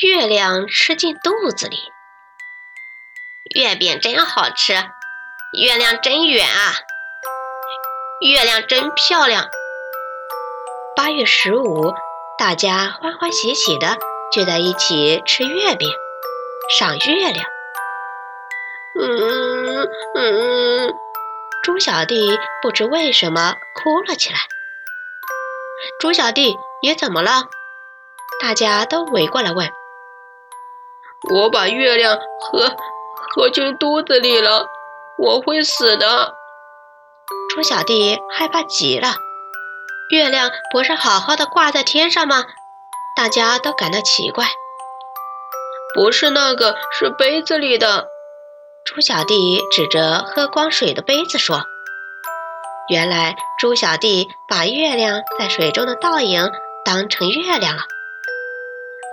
月亮吃进肚子里。月饼真好吃，月亮真圆啊，月亮真漂亮。八月十五，大家欢欢喜喜的聚在一起吃月饼，赏月亮。嗯嗯，猪小弟不知为什么哭了起来。猪小弟，你怎么了？大家都围过来问。我把月亮喝喝进肚子里了，我会死的。猪小弟害怕极了。月亮不是好好的挂在天上吗？大家都感到奇怪。不是那个，是杯子里的。猪小弟指着喝光水的杯子说：“原来猪小弟把月亮在水中的倒影当成月亮了。”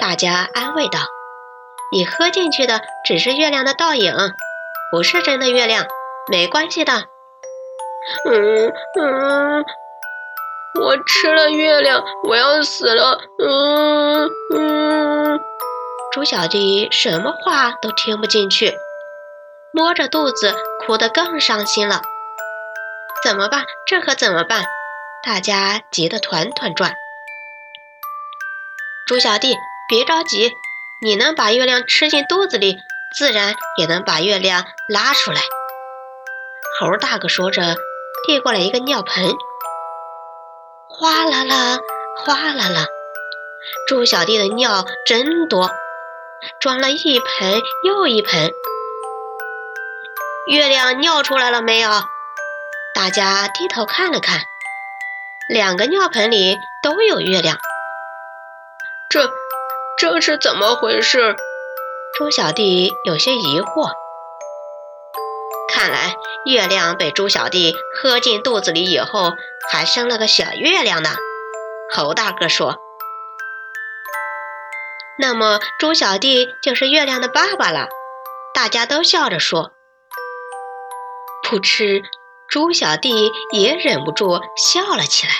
大家安慰道。你喝进去的只是月亮的倒影，不是真的月亮，没关系的。嗯嗯，我吃了月亮，我要死了。嗯嗯，猪小弟什么话都听不进去，摸着肚子哭得更伤心了。怎么办？这可怎么办？大家急得团团转。猪小弟，别着急。你能把月亮吃进肚子里，自然也能把月亮拉出来。猴大哥说着，递过来一个尿盆，哗啦啦，哗啦啦，猪小弟的尿真多，装了一盆又一盆。月亮尿出来了没有？大家低头看了看，两个尿盆里都有月亮。这。这是怎么回事？猪小弟有些疑惑。看来月亮被猪小弟喝进肚子里以后，还生了个小月亮呢。猴大哥说：“那么猪小弟就是月亮的爸爸了。”大家都笑着说。噗嗤，猪小弟也忍不住笑了起来。